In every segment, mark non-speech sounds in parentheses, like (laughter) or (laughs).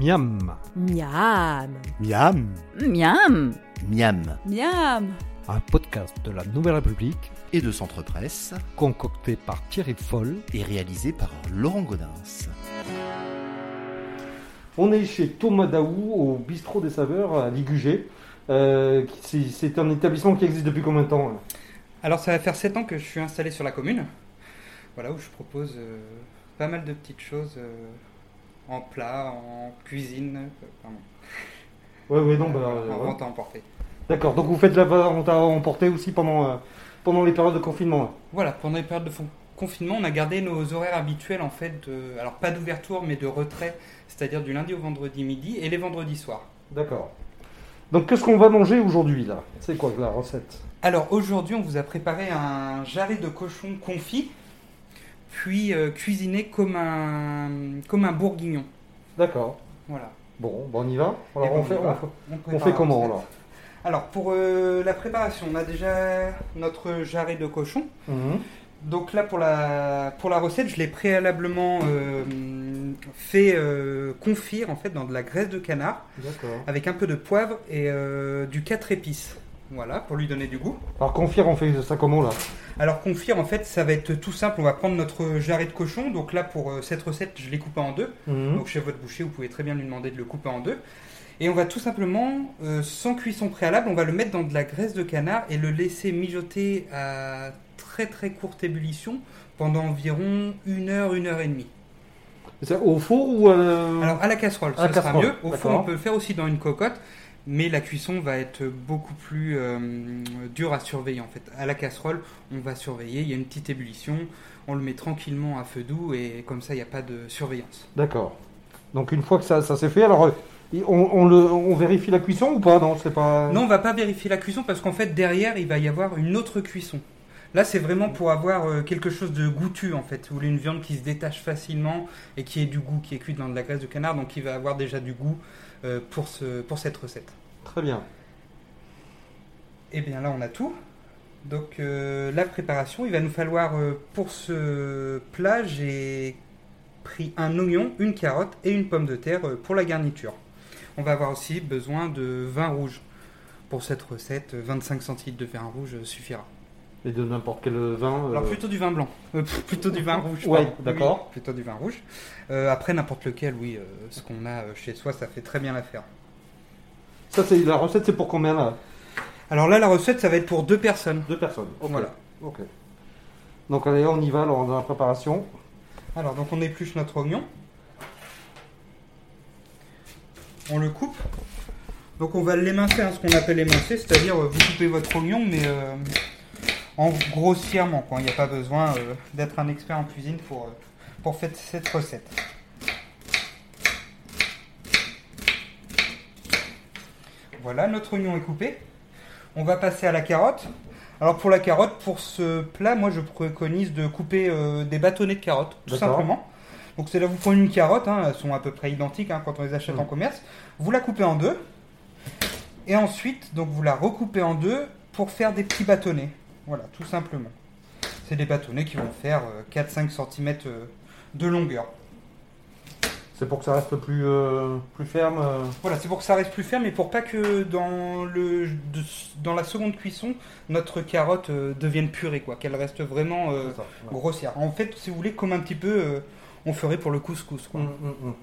Miam, Miam. Miam Miam Miam Miam un podcast de la Nouvelle République et de Centre Presse concocté par Thierry Foll. et réalisé par Laurent Godin. On est chez Thomas Daou au bistrot des saveurs à Ligugé. Euh, c'est- un établissement qui existe depuis combien de temps Alors ça va faire 7 ans que je suis installé sur la commune, voilà où je propose euh, pas mal de petites choses euh, en plat, en cuisine, pardon, Ouais, ouais, non, bah, en euh, vente à emporter. D'accord, donc vous faites la vente à emporter aussi pendant, euh, pendant les périodes de confinement. là. Voilà, pendant les périodes de confinement, on a gardé nos horaires habituels en fait, de, alors pas d'ouverture mais de retrait, c'est-à-dire du lundi au vendredi midi et les vendredis soirs. D'accord. Donc qu'est-ce qu'on va manger aujourd'hui là? C'est quoi la recette? Alors aujourd'hui, on vous a préparé un jarret de cochon confit, puis euh, cuisiné comme un, comme un bourguignon. D'accord. Voilà. Bon, bon, on y va Alors ben, on fait, y va. on fait- On on prépare fait la comment alors Alors pour euh, la préparation, on a déjà notre jarret de cochon. Mhm. Donc là pour la, pour la recette, je l'ai préalablement euh, fait confire en fait dans de la graisse de canard avec un peu de poivre et du 4 épices. Voilà, pour lui donner du goût. Alors confire, on fait ça comment là? Alors confire en fait, ça va être tout simple. On va prendre notre jarret de cochon. Donc là pour euh, cette recette, je l'ai coupé en deux. Mhm. Donc chez votre boucher, vous pouvez très bien lui demander de le couper en deux. Et on va tout simplement, euh, sans cuisson préalable, on va le mettre dans de la graisse de canard et le laisser mijoter à très très courte ébullition pendant environ une heure, une heure et demie. C'est au four ou euh, Alors à la casserole, À la ce sera mieux. Au four, on peut le faire aussi dans une cocotte, mais la cuisson va être beaucoup plus euh, dure à surveiller en fait. À la casserole, on va surveiller, il y a une petite ébullition, on le met tranquillement à feu doux et comme ça, il n'y a pas de surveillance. D'accord. Donc une fois que ça, ça s'est fait, alors euh, on, on le, on vérifie la cuisson ou pas? Non, c'est pas. Non, on va pas vérifier la cuisson parce qu'en fait derrière il va y avoir une autre cuisson. Là, c'est vraiment pour avoir euh, quelque chose de goûtu en fait. Vous voulez une viande qui se détache facilement et qui ait du goût, qui est cuite dans de la graisse de canard, donc qui va avoir déjà du goût euh, pour, ce, pour cette recette. Très bien. Et bien là, on a tout. Donc euh, la préparation, il va nous falloir euh, pour ce plat, j'ai pris un oignon, une carotte et une pomme de terre euh, pour la garniture. On va avoir aussi besoin de vin rouge. Pour cette recette, euh, 25 centilitres de vin rouge suffira. Et de n'importe quel vin. euh, Alors plutôt du vin blanc, Euh, (laughs) plutôt du vin rouge. Pardon. d'accord. Oui, plutôt du vin rouge. Euh, après n'importe lequel, oui, ce qu'on a chez soi, ça fait très bien l'affaire. Ça, c'est la recette, c'est pour combien là Alors là, la recette, ça va être pour deux personnes. Deux personnes. Voilà. Ok. Donc allez, on y va alors dans la préparation. Alors donc on épluche notre oignon. On le coupe. Donc on va l'émincer, hein, ce qu'on appelle émincer, c'est-à-dire vous coupez votre oignon mais en grossièrement. quoi. Il n'y a pas besoin euh, d'être un expert en cuisine pour, euh, pour faire cette recette. Voilà, notre oignon est coupé. On va passer à la carotte. Alors pour la carotte, pour ce plat, moi je préconise de couper euh, des bâtonnets de carottes, tout simplement. Donc c'est là vous prenez une carotte, hein, elles sont à peu près identiques hein, quand on les achète Mm. en commerce. Vous la coupez en deux. Et ensuite, donc vous la recoupez en deux pour faire des petits bâtonnets. Voilà, tout simplement. C'est des bâtonnets qui vont faire euh, 4-5 cm de longueur. C'est pour que ça reste plus, euh, plus ferme. euh. Voilà, c'est pour que ça reste plus ferme et pour pas que dans, le, de- dans la seconde cuisson, notre carotte euh, devienne purée, quoi, qu'elle reste vraiment euh, C'est ça, ouais. grossière. En fait, si vous voulez, comme un petit peu euh, on ferait pour le couscous. Quoi. Hum, hum, hum.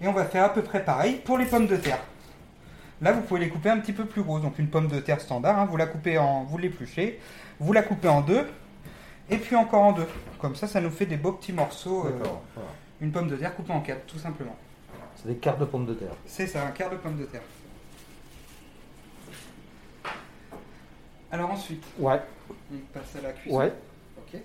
Et on va faire à peu près pareil pour les pommes de terre. Là, vous pouvez les couper un petit peu plus grosses. Donc une pomme de terre standard, hein, vous la coupez en, vous l'épluchez, vous la coupez en deux, et puis encore en deux. Comme ça, ça nous fait des beaux petits morceaux. euh, voilà. une pomme de terre coupée en quatre, tout simplement. C'est des quarts de pommes de terre. C'est ça, un quart de pomme de terre. Alors ensuite, Ouais. on passe à la cuisson. Ouais. Ok.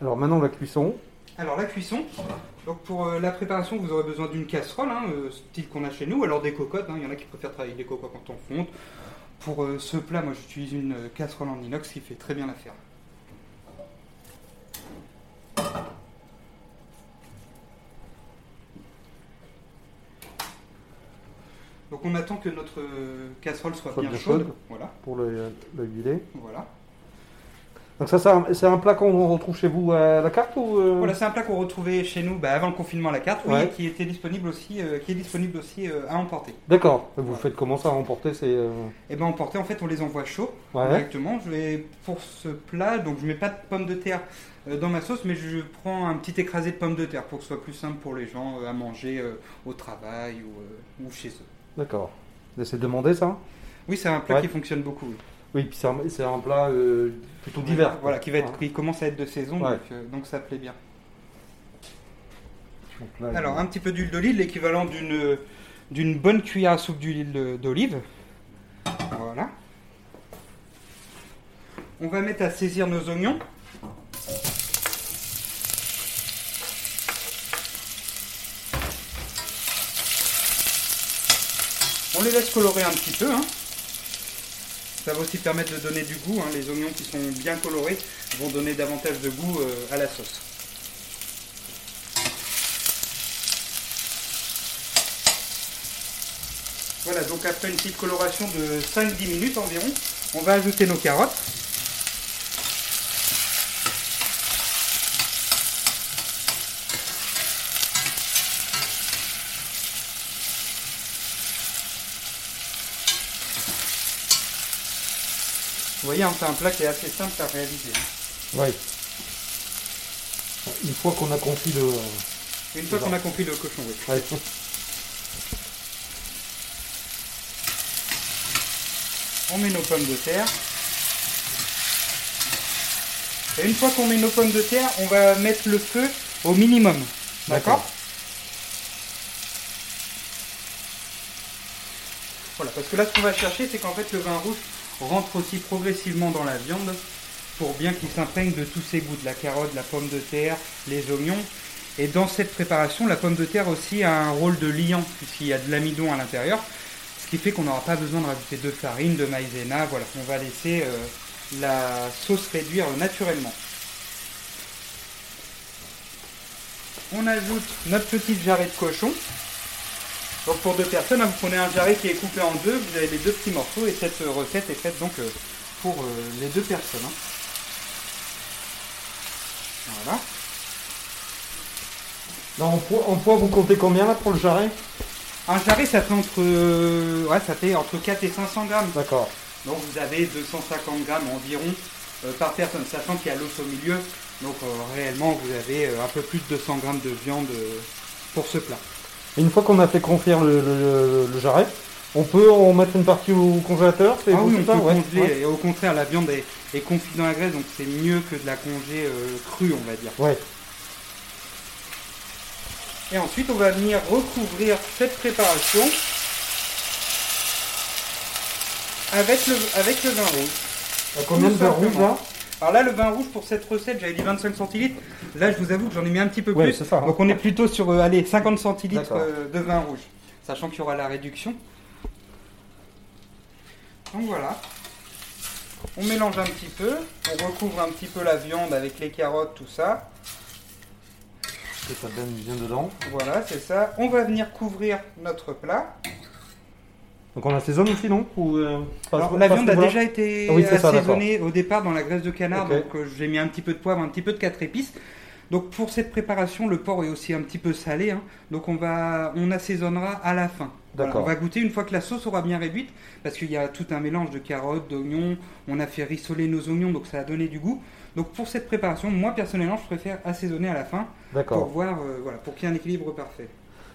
Alors maintenant la cuisson. Alors la cuisson, donc pour euh, la préparation, vous aurez besoin d'une casserole, hein, euh, style qu'on a chez nous, alors des cocottes. hein, Il y en a qui préfèrent travailler des cocottes quand on fonde. Pour euh, ce plat, moi j'utilise une casserole en inox qui fait très bien l'affaire. Donc on attend que notre casserole soit Soit bien bien chaude. chaude. Voilà, pour le, le huiler. voilà. Donc ça, c'est un, plat qu'on retrouve chez vous à la carte ou euh, Voilà, c'est un plat qu'on retrouvait chez nous bah, avant le confinement à la carte, oui, Ouais. et qui était disponible aussi, euh, qui est disponible aussi euh, à emporter. D'accord. Vous faites comment ça à emporter C'est Et ben emporter, en fait, on les envoie chauds ouais. directement. Je vais pour ce plat, donc je mets pas de pommes de terre dans ma sauce, mais je prends un petit écrasé de pommes de terre pour que ce soit plus simple pour les gens à manger au travail ou, ou chez eux. D'accord. C'est demandé ça? Oui, c'est un plat qui fonctionne beaucoup. oui. Oui, puis c'est un, plat euh, plutôt divers. Voilà, qui va être, Ouais. qui commence à être de saison, Ouais. donc, euh, donc ça plaît bien. Là, Alors, un petit peu d'huile d'olive, l'équivalent d'une d'une bonne cuillère à soupe d'huile d'olive. Voilà. On va mettre à saisir nos oignons. On les laisse colorer un petit peu. hein. Ça va aussi permettre de donner du goût. hein. Les oignons qui sont bien colorés vont donner davantage de goût euh, à la sauce. Voilà, donc après une petite coloration de 5-10 minutes environ, on va ajouter nos carottes. Vous voyez, on fait un plat qui est assez simple à réaliser. hein. Ouais. Une fois qu'on a confit le. Une fois qu'on a compris le cochon, oui. Ouais. On met nos pommes de terre. Et une fois qu'on met nos pommes de terre, on va mettre le feu au minimum. D'accord Voilà, parce que là, ce qu'on va chercher, c'est qu'en fait, le vin rouge rentre aussi progressivement dans la viande pour bien qu'il s'imprègne de tous ses goûts, de la carotte, la pomme de terre, les oignons. Et dans cette préparation, la pomme de terre aussi a un rôle de liant, puisqu'il y a de l'amidon à l'intérieur, ce qui fait qu'on n'aura pas besoin de rajouter de farine, de maïzena. Voilà, on va laisser euh, la sauce réduire naturellement. On ajoute notre petite jarret de cochon. Donc pour deux personnes, hein, vous prenez un jarret qui est coupé en deux, vous avez les deux petits morceaux et cette euh, recette est faite donc euh, pour euh, les deux personnes. hein. Voilà. En, poids, en poids, vous comptez combien là pour le jarret? Un jarret, ça fait entre, ouais, ça fait entre 4 et 500 grammes. D'accord. Donc vous avez 250 grammes environ euh, par personne, sachant qu'il y a l'os au milieu. Donc euh, réellement, vous avez euh, un peu plus de 200 grammes de viande pour ce plat. Et une fois qu'on a fait confire le, le- le jarret, on peut en mettre une partie au congélateur c'est Ah oui, on peut Ouais, congeler. ouais. Et au contraire, la viande est, est confite dans la graisse, donc c'est mieux que de la congé euh, crue, on va dire. Ouais. Et ensuite, on va venir recouvrir cette préparation avec le, avec le vin rouge. À combien de beurre rouge là? Alors là, le vin rouge pour cette recette, j'avais dit 25 centilitres. Là, je vous avoue que j'en ai mis un petit peu plus. ça. hein. Donc on est plutôt sur euh, allez, 50 centilitres D'accord. euh, de vin rouge, sachant qu'il y aura la réduction. Donc voilà. On mélange un petit peu, on recouvre un petit peu la viande avec les carottes, tout ça. Et ça donne bien dedans. Voilà, c'est ça. On va venir couvrir notre plat. Donc on assaisonne aussi, non Ou, euh, Alors, la viande a déjà été Ah oui, c'est ça, assaisonnée au départ dans la graisse de canard, donc euh, j'ai mis un petit peu de poivre, un petit peu de quatre épices. Donc pour cette préparation, le porc est aussi un petit peu salé, hein. donc on va, on assaisonnera à la fin. Voilà, on va goûter une fois que la sauce aura bien réduite, parce qu'il y a tout un mélange de carottes, d'oignons. On a fait rissoler nos oignons, donc ça a donné du goût. Donc pour cette préparation, moi personnellement, je préfère assaisonner à la fin pour voir, euh, voilà, pour qu'il y ait un équilibre parfait.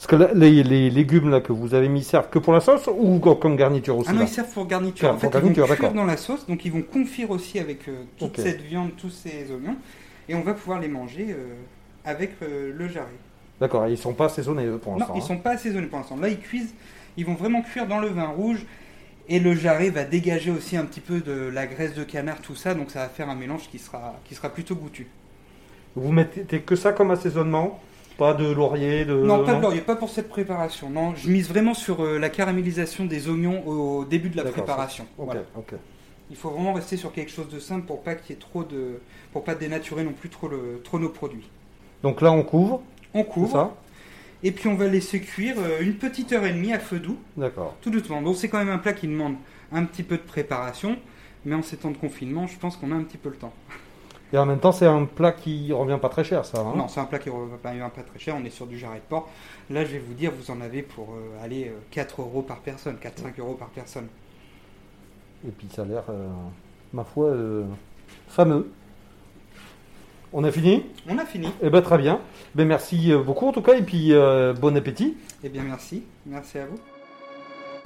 Parce que là, les, les légumes là que vous avez mis servent que pour la sauce ou co- comme garniture aussi Ah non, ils servent pour garniture. En fait, pour ils vont cuire dans la sauce, donc ils vont confire aussi avec euh, toute cette viande, tous ces oignons, et on va pouvoir les manger euh, avec euh, le jarret. D'accord, ils sont pas assaisonnés eux pour Non, l'instant. ils hein. sont pas assaisonnés pour l'instant. Là, ils cuisent, ils vont vraiment cuire dans le vin rouge, et le jarret va dégager aussi un petit peu de la graisse de canard, tout ça, donc ça va faire un mélange qui sera, qui sera plutôt goûtu. Vous mettez que ça comme assaisonnement? Pas de laurier de... non, pas de laurier, pas pour cette préparation. Non, je mise vraiment sur euh, la caramélisation des oignons au début de la préparation. Voilà. Il faut vraiment rester sur quelque chose de simple pour pas qu'il y ait trop de, pour pas dénaturer non plus trop le, trop nos produits. Donc là on couvre, On couvre ça? Et puis on va laisser cuire euh, une petite heure et demie à feu doux, D'accord. tout doucement. Donc c'est quand même un plat qui demande un petit peu de préparation, mais en ces temps de confinement, je pense qu'on a un petit peu le temps. Et en même temps, c'est un plat qui revient pas très cher, ça. hein Non, c'est un plat qui revient pas très cher. On est sur du jarret de porc. Là, je vais vous dire, vous en avez pour euh, aller euh, 4 euros par personne, 4-5 euros par personne. Et puis ça a l'air, euh, ma foi, euh, fameux. On a fini? On a fini. Eh ben très bien. Ben merci euh, beaucoup en tout cas et puis euh, bon appétit. Eh bien, merci. Merci à vous.